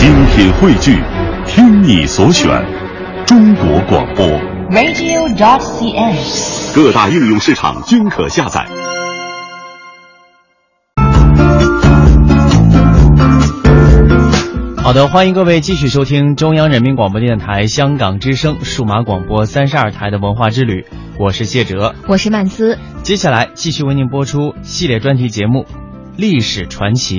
精品汇聚，听你所选，中国广播。radio.dot.cn，。各大应用市场均可下载。好的，欢迎各位继续收听中央人民广播电台香港之声数码广播三十二台的文化之旅，我是谢哲，我是曼斯。接下来继续为您播出系列专题节目《历史传奇》。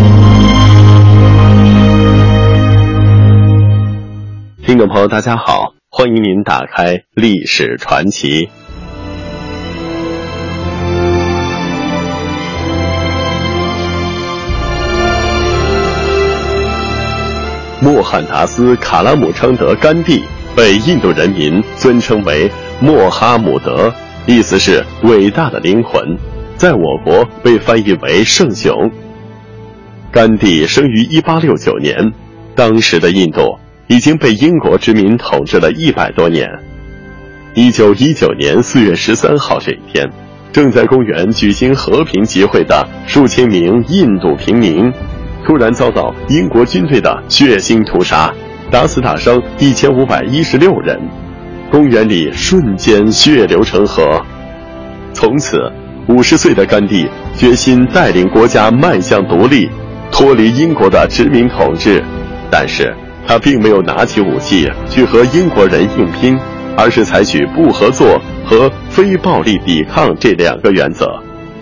大家好，欢迎您打开《历史传奇》。穆罕达斯·卡拉姆昌德·甘地被印度人民尊称为穆哈姆德，意思是伟大的灵魂，在我国被翻译为圣雄。甘地生于1869年，当时的印度已经被英国殖民统治了一百多年。1919年4月13号这一天，正在公园举行和平集会的数千名印度平民。突然遭到英国军队的血腥屠杀，打死打伤一千五百一十六人，公园里瞬间血流成河。从此，五十岁的甘地决心带领国家迈向独立，脱离英国的殖民统治。但是他并没有拿起武器去和英国人硬拼，而是采取不合作和非暴力抵抗这两个原则。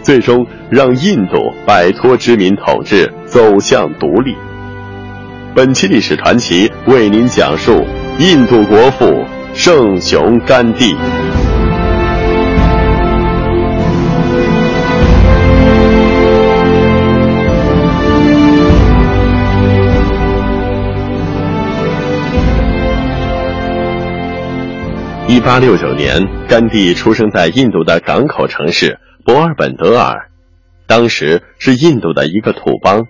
最终让印度摆脱殖民统治，走向独立。本期历史传奇为您讲述印度国父圣雄甘地。八六九年，甘地出生在印度的港口城市。博尔本德尔，当时是印度的一个土邦。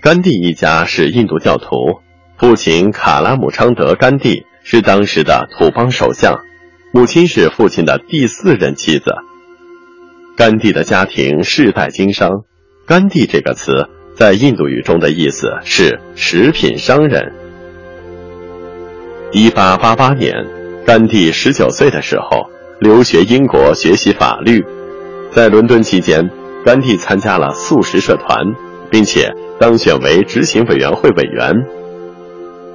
甘地一家是印度教徒，父亲卡拉姆昌德·甘地是当时的土邦首相，母亲是父亲的第四任妻子。甘地的家庭世代经商，甘地这个词在印度语中的意思是食品商人。一八八八年，甘地十九岁的时候留学英国学习法律。在伦敦期间，甘地参加了素食社团，并且当选为执行委员会委员。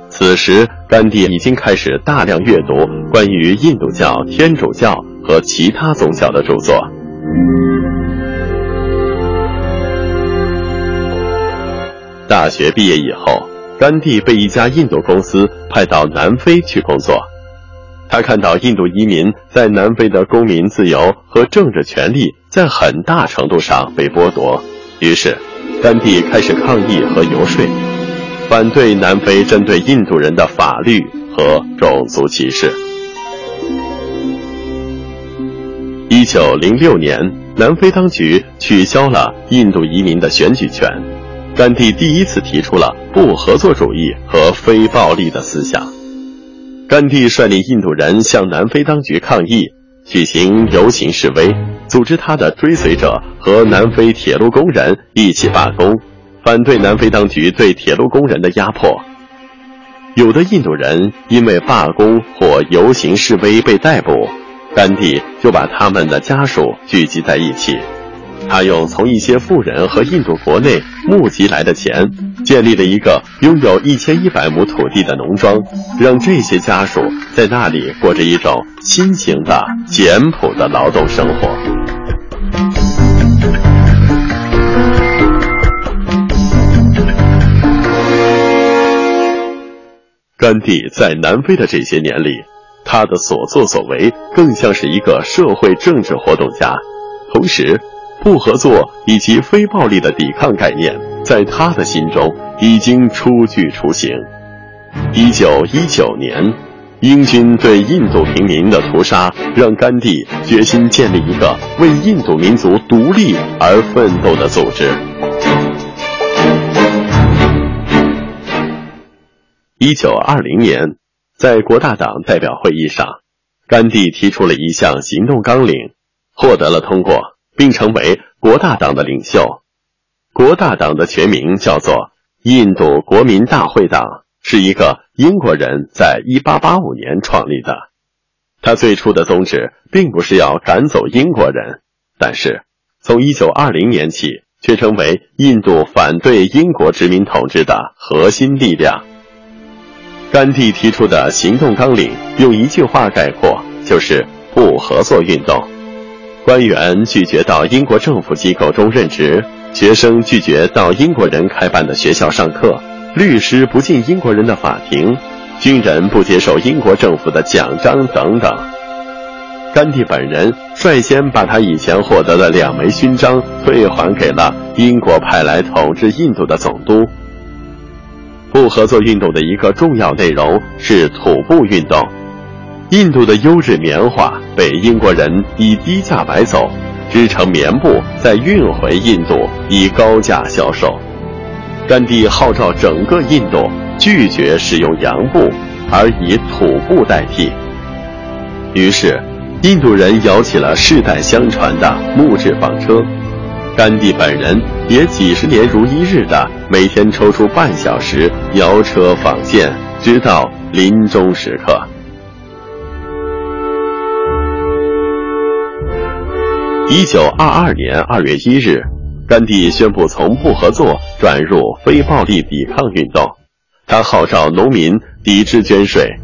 此时，甘地已经开始大量阅读关于印度教、天主教和其他宗教的著作。大学毕业以后，甘地被一家印度公司派到南非去工作。他看到印度移民在南非的公民自由和政治权利在很大程度上被剥夺，于是，甘地开始抗议和游说，反对南非针对印度人的法律和种族歧视。一九零六年，南非当局取消了印度移民的选举权，甘地第一次提出了不合作主义和非暴力的思想。甘地率领印度人向南非当局抗议，举行游行示威，组织他的追随者和南非铁路工人一起罢工，反对南非当局对铁路工人的压迫。有的印度人因为罢工或游行示威被逮捕，甘地就把他们的家属聚集在一起，他用从一些富人和印度国内募集来的钱，建立了一个拥有一千一百亩土地的农庄，让这些家属在那里过着一种新型的简朴的劳动生活。甘地在南非的这些年里，他的所作所为更像是一个社会政治活动家，同时，不合作以及非暴力的抵抗概念在他的心中已经初具雏形。一九一九年，英军对印度平民的屠杀让甘地决心建立一个为印度民族独立而奋斗的组织。一九二零年，在国大党代表会议上，甘地提出了一项行动纲领，获得了通过，并成为国大党的领袖。国大党的全名叫做印度国民大会党，是一个英国人在一八八五年创立的。他最初的宗旨并不是要赶走英国人，但是从一九二零年起，却成为印度反对英国殖民统治的核心力量。甘地提出的行动纲领用一句话概括，就是不合作运动。官员拒绝到英国政府机构中任职，学生拒绝到英国人开办的学校上课，律师不进英国人的法庭，军人不接受英国政府的奖章等等。甘地本人率先把他以前获得的两枚勋章退还给了英国派来统治印度的总督。不合作运动的一个重要内容是土布运动。印度的优质棉花被英国人以低价买走，织成棉布再运回印度以高价销售。甘地号召整个印度拒绝使用洋布，而以土布代替。于是，印度人摇起了世代相传的木质纺车。甘地本人也几十年如一日的每天抽出半小时摇车纺线，直到临终时刻。一九二二年二月一日，甘地宣布从不合作转入非暴力抵抗运动。他号召农民抵制捐税，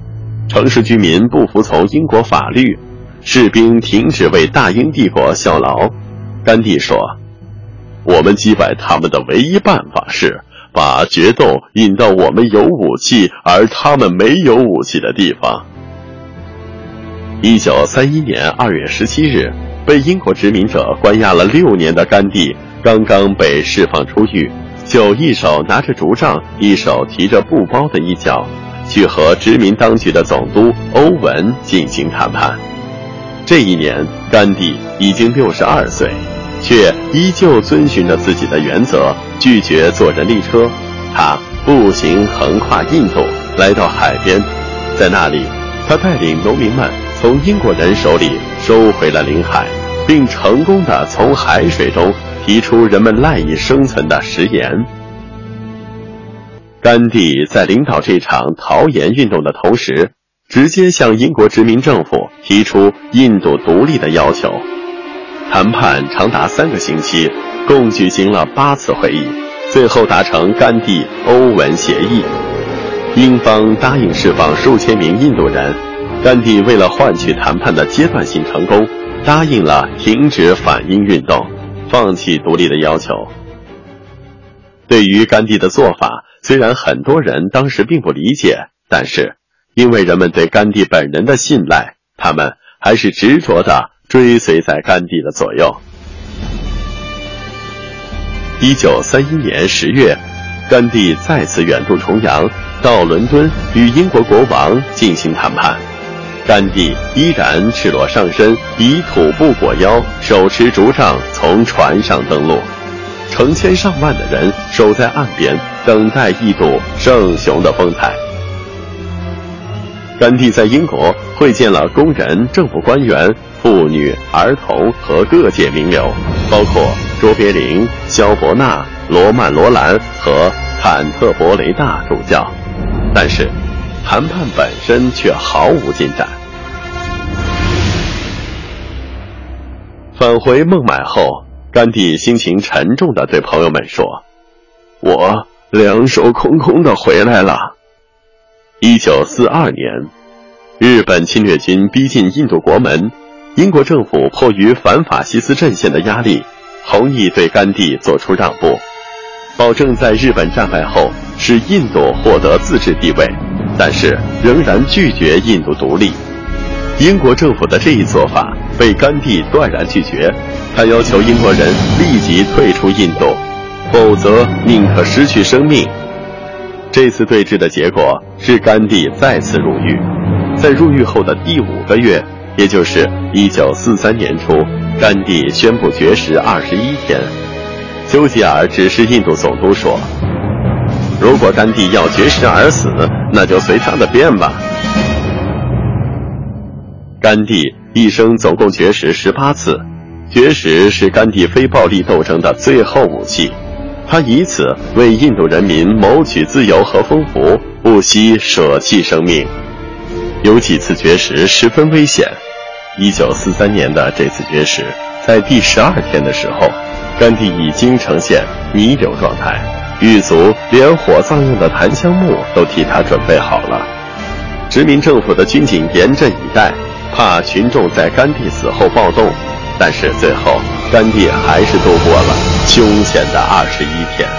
城市居民不服从英国法律，士兵停止为大英帝国效劳。甘地说。我们击败他们的唯一办法是把决斗引到我们有武器而他们没有武器的地方。一九三一年二月十七日，被英国殖民者关押了六年的甘地刚刚被释放出狱，就一手拿着竹杖，一手提着布包的一角，去和殖民当局的总督欧文进行谈判。这一年，甘地已经六十二岁。却依旧遵循着自己的原则，拒绝坐人力车。他步行横跨印度，来到海边，在那里，他带领农民们从英国人手里收回了领海，并成功的从海水中提出人们赖以生存的食盐。甘地在领导这场陶盐运动的同时，直接向英国殖民政府提出印度独立的要求。谈判长达三个星期，共举行了八次会议，最后达成甘地欧文协议。英方答应释放数千名印度人，甘地为了换取谈判的阶段性成功，答应了停止反英运动，放弃独立的要求。对于甘地的做法，虽然很多人当时并不理解，但是因为人们对甘地本人的信赖，他们还是执着的。追随在甘地的左右。一九三一年十月，甘地再次远渡重洋，到伦敦与英国国王进行谈判。甘地依然赤裸上身，以土布裹腰，手持竹杖从船上登陆。成千上万的人守在岸边，等待一睹圣雄的风采。甘地在英国会见了工人、政府官员。妇女、儿童和各界名流，包括卓别林、萧伯纳、罗曼·罗兰和坎特伯雷大主教，但是谈判本身却毫无进展。返回孟买后，甘地心情沉重地对朋友们说：“我两手空空的回来了。”一九四二年，日本侵略军逼近印度国门，英国政府迫于反法西斯阵线的压力，同意对甘地做出让步，保证在日本战败后使印度获得自治地位，但是仍然拒绝印度独立。英国政府的这一做法被甘地断然拒绝。他要求英国人立即退出印度，否则宁可失去生命。这次对峙的结果是甘地再次入狱，在入狱后的第五个月，也就是1943年初，甘地宣布绝食二十一天。丘吉尔指示印度总督说：“如果甘地要绝食而死，那就随他的便吧。”甘地一生总共绝食十八次。绝食是甘地非暴力斗争的最后武器，他以此为印度人民谋取自由和丰福，不惜舍弃生命。有几次绝食十分危险。一九四三年的这次绝食，在第十二天的时候，甘地已经呈现弥留状态，狱卒连火葬用的檀香木都替他准备好了。殖民政府的军警严阵以待，怕群众在甘地死后暴动。但是最后，甘地还是度过了凶险的二十一天。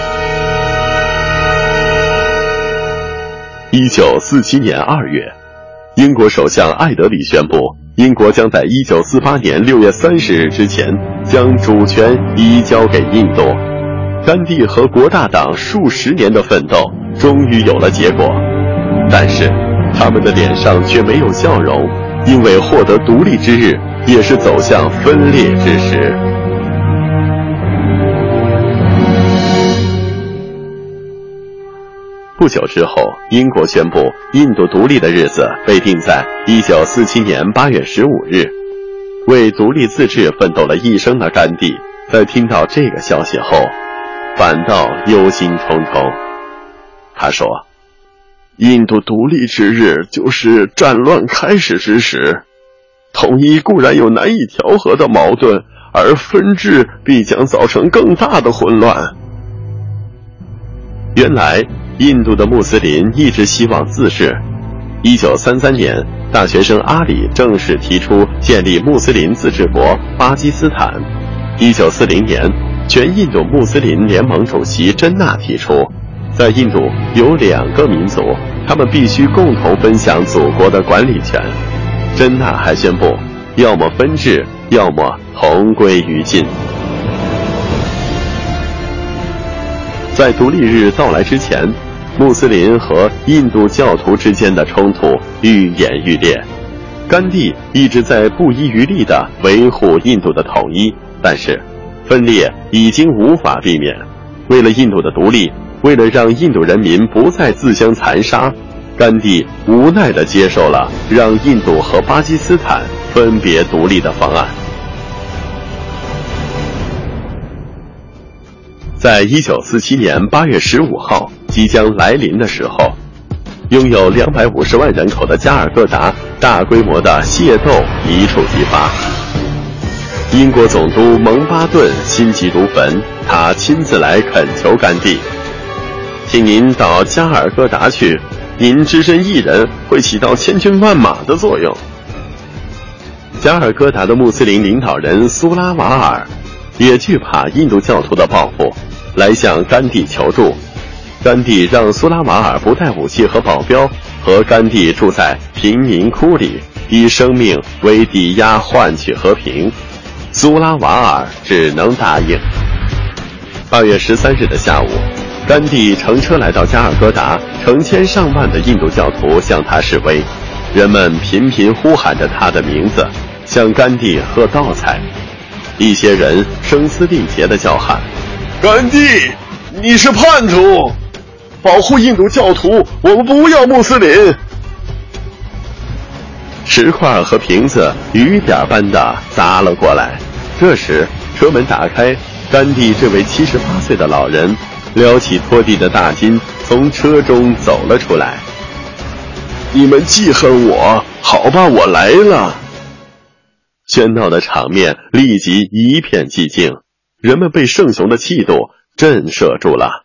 一九四七年二月，英国首相艾德里宣布，英国将在一九四八年六月三十日之前将主权移交给印度。甘地和国大党数十年的奋斗终于有了结果，但是他们的脸上却没有笑容，因为获得独立之日。也是走向分裂之时。不久之后，英国宣布印度独立的日子被定在一九四七年八月十五日。为独立自治奋斗了一生的甘地，在听到这个消息后，反倒忧心忡忡。他说：“印度独立之日，就是战乱开始之时。”统一固然有难以调和的矛盾，而分治必将造成更大的混乱。原来，印度的穆斯林一直希望自治。一九三三年，大学生阿里正式提出建立穆斯林自治国巴基斯坦。一九四零年，全印度穆斯林联盟主席真纳提出，在印度有两个民族，他们必须共同分享祖国的管理权。真纳还宣布，要么分治，要么同归于尽。在独立日到来之前，穆斯林和印度教徒之间的冲突愈演愈烈。甘地一直在不遗余力地维护印度的统一，但是分裂已经无法避免。为了印度的独立，为了让印度人民不再自相残杀。甘地无奈地接受了让印度和巴基斯坦分别独立的方案。在一九四七年八月十五号即将来临的时候，拥有两百五十万人口的加尔各答大规模的械斗一触即发。英国总督蒙巴顿心急如焚，他亲自来恳求甘地，请您到加尔各答去。您只身一人会起到千军万马的作用。加尔各答的穆斯林领导人苏拉瓦尔也惧怕印度教徒的报复，来向甘地求助。甘地让苏拉瓦尔不带武器和保镖，和甘地住在贫民窟里，以生命为抵押换取和平。苏拉瓦尔只能答应。八月十三日的下午。甘地乘车来到加尔各答，成千上万的印度教徒向他示威，人们频频呼喊着他的名字，向甘地喝倒彩。一些人声嘶力竭地叫喊：“甘地，你是叛徒！保护印度教徒，我们不要穆斯林！”石块和瓶子雨点般的砸了过来。这时，车门打开，甘地这位七十八岁的老人。撩起拖地的大襟，从车中走了出来。你们记恨我？好吧，我来了。喧闹的场面立即一片寂静，人们被圣雄的气度震慑住了。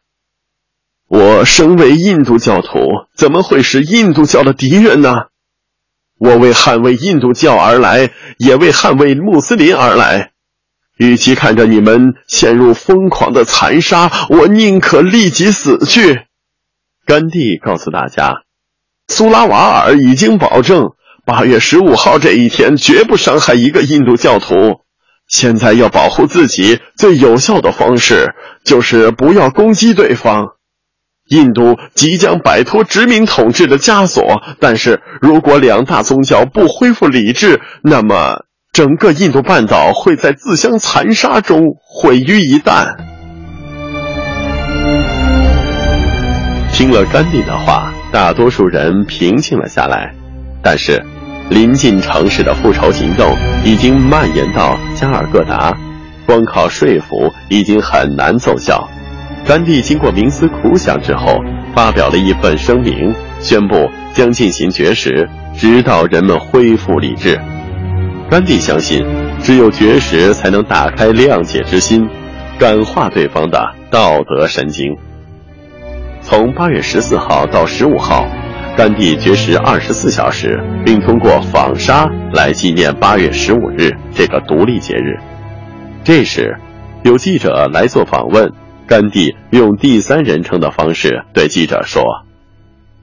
我身为印度教徒，怎么会是印度教的敌人呢？我为捍卫印度教而来，也为捍卫穆斯林而来。与其看着你们陷入疯狂的残杀，我宁可立即死去。甘地告诉大家，苏拉瓦尔已经保证，八月十五号这一天绝不伤害一个印度教徒。现在要保护自己，最有效的方式就是不要攻击对方。印度即将摆脱殖民统治的枷锁，但是如果两大宗教不恢复理智，那么整个印度半岛会在自相残杀中毁于一旦。听了甘地的话，大多数人平静了下来，但是临近城市的复仇行动已经蔓延到加尔各答，光靠说服已经很难奏效。甘地经过冥思苦想之后，发表了一份声明，宣布将进行绝食，直到人们恢复理智。甘地相信，只有绝食才能打开谅解之心，感化对方的道德神经。从八月十四号到十五号，甘地绝食二十四小时，并通过纺纱来纪念八月十五日这个独立节日。这时，有记者来做访问。甘地用第三人称的方式对记者说：“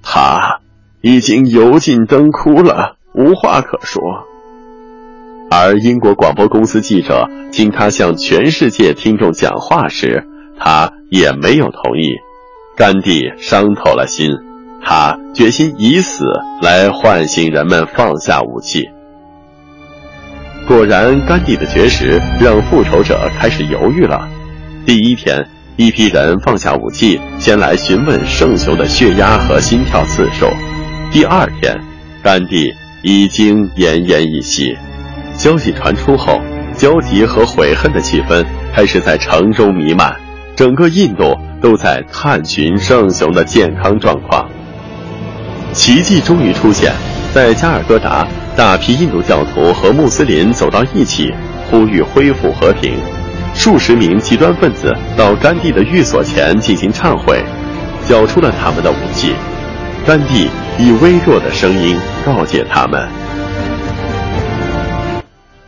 他已经油尽灯枯了，无话可说。”而英国广播公司记者听他向全世界听众讲话时，他也没有同意。甘地伤透了心，他决心以死来唤醒人们放下武器。果然，甘地的绝食让复仇者开始犹豫了。第一天。一批人放下武器，前来询问圣雄的血压和心跳次数。第二天，甘地已经奄奄一息。消息传出后，焦急和悔恨的气氛开始在城中弥漫，整个印度都在探寻圣雄的健康状况。奇迹终于出现，在加尔各答，大批印度教徒和穆斯林走到一起，呼吁恢复和平。数十名极端分子到甘地的寓所前进行忏悔，交出了他们的武器。甘地以微弱的声音告诫他们：“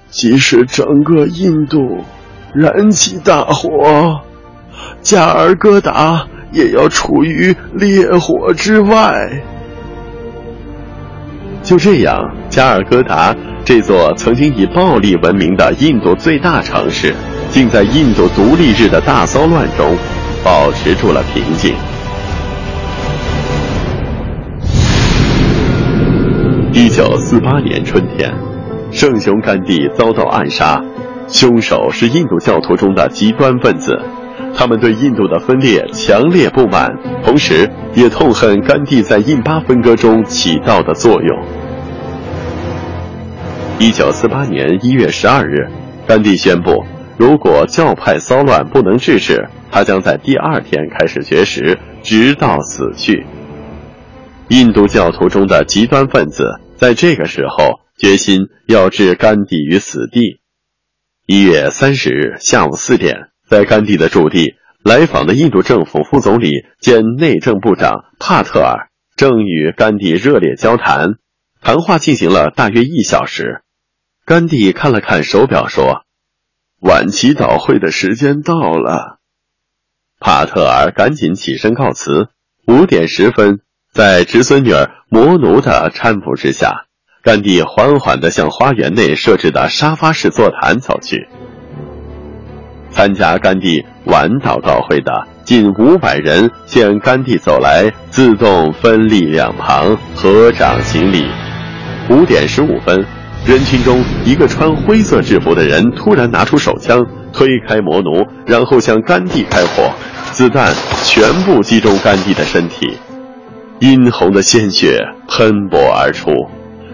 即使整个印度燃起大火，加尔各答也要处于烈火之外。”就这样，加尔各答这座曾经以暴力闻名的印度最大城市。竟在印度独立日的大骚乱中保持住了平静。一九四八年春天，圣雄甘地遭到暗杀，凶手是印度教徒中的极端分子，他们对印度的分裂强烈不满，同时也痛恨甘地在印巴分割中起到的作用。一九四八年一月十二日，甘地宣布。如果教派骚乱不能制止，他将在第二天开始绝食，直到死去。印度教徒中的极端分子在这个时候决心要置甘地于死地。一月三十日下午四点，在甘地的驻地来访的印度政府副总理兼内政部长帕特尔正与甘地热烈交谈，谈话进行了大约一小时。甘地看了看手表，说。晚期祷会的时间到了，帕特尔赶紧起身告辞。五点十分，在侄孙女儿摩奴的搀扶之下，甘地缓缓地向花园内设置的沙发式座谈走去。参加甘地晚祷告会的近五百人见甘地走来，自动分立两旁，合掌行礼。五点十五分。人群中，一个穿灰色制服的人突然拿出手枪，推开魔奴，然后向甘地开火，子弹全部击中甘地的身体，殷红的鲜血喷薄而出，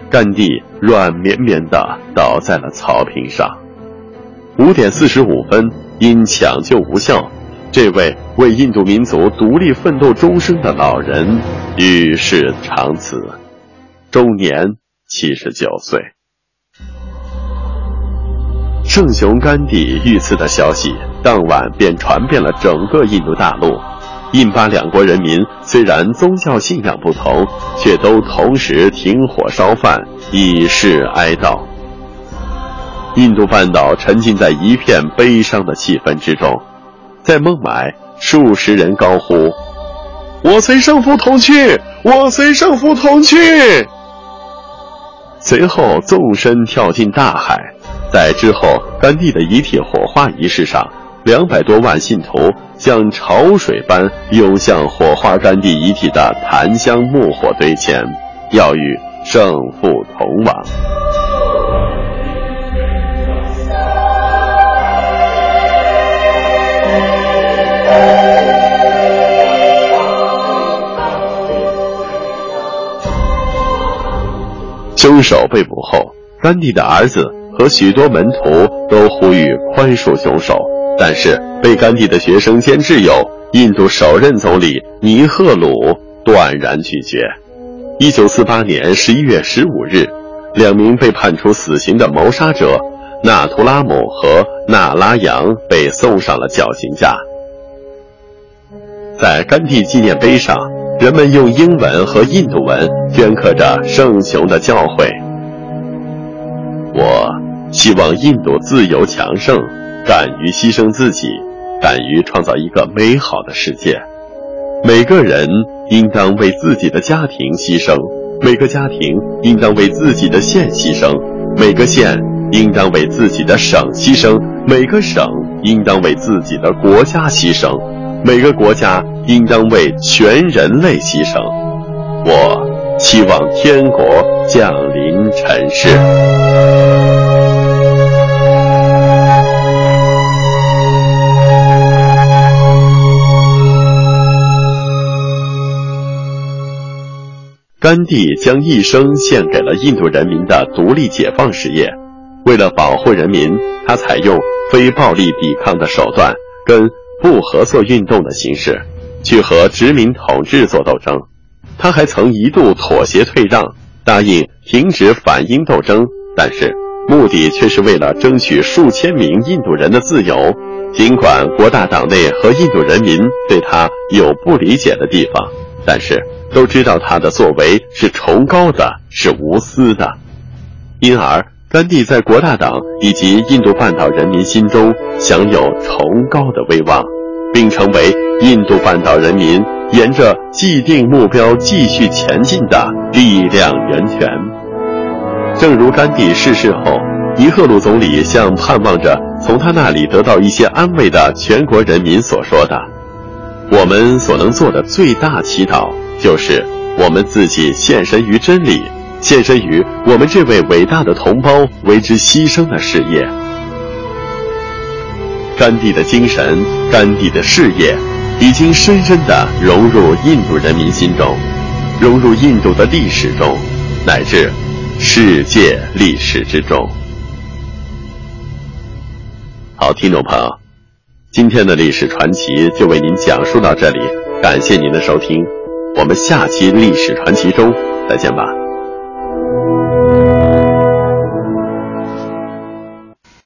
甘地软绵绵的倒在了草坪上。五点四十五分，因抢救无效，这位为印度民族独立奋斗终生的老人与世长辞，终年七十九岁。圣雄甘地遇刺的消息当晚便传遍了整个印度大陆。印巴两国人民虽然宗教信仰不同，却都同时停火烧饭，以示哀悼。印度半岛沉浸在一片悲伤的气氛之中，在孟买，数十人高呼：“我随圣父同去，我随圣父同去。”随后纵身跳进大海。在之后，甘地的遗体火化仪式上，两百多万信徒像潮水般涌向火化甘地遗体的檀香木火堆前，要与圣父同往。凶手被捕后，甘地的儿子。和许多门徒都呼吁宽恕凶手，但是被甘地的学生兼挚友印度首任总理尼赫鲁断然拒绝。一九四八年十一月十五日，两名被判处死刑的谋杀者纳图拉姆和纳拉扬被送上了绞刑架。在甘地纪念碑上，人们用英文和印度文镌刻着圣雄的教诲。我。希望印度自由强盛，敢于牺牲自己，敢于创造一个美好的世界。每个人应当为自己的家庭牺牲，每个家庭应当为自己的县牺牲，每个县应当为自己的省牺牲，每个省应当为自己的国家牺牲，每个国家应当为全人类牺牲。我期望天国降临尘世。甘地将一生献给了印度人民的独立解放事业。为了保护人民，他采用非暴力抵抗的手段，跟不合作运动的形式，去和殖民统治做斗争。他还曾一度妥协退让，答应停止反英斗争，但是目的却是为了争取数千名印度人的自由。尽管国大党内和印度人民对他有不理解的地方，但是。都知道他的作为是崇高的，是无私的，因而甘地在国大党以及印度半岛人民心中享有崇高的威望，并成为印度半岛人民沿着既定目标继续前进的力量源泉。正如甘地逝世后，尼赫鲁总理向盼望着从他那里得到一些安慰的全国人民所说的：“我们所能做的最大祈祷。”就是我们自己献身于真理，献身于我们这位伟大的同胞为之牺牲的事业。甘地的精神，甘地的事业，已经深深地融入印度人民心中，融入印度的历史中，乃至世界历史之中。好，听众朋友，今天的历史传奇就为您讲述到这里，感谢您的收听。我们下期历史传奇中再见吧。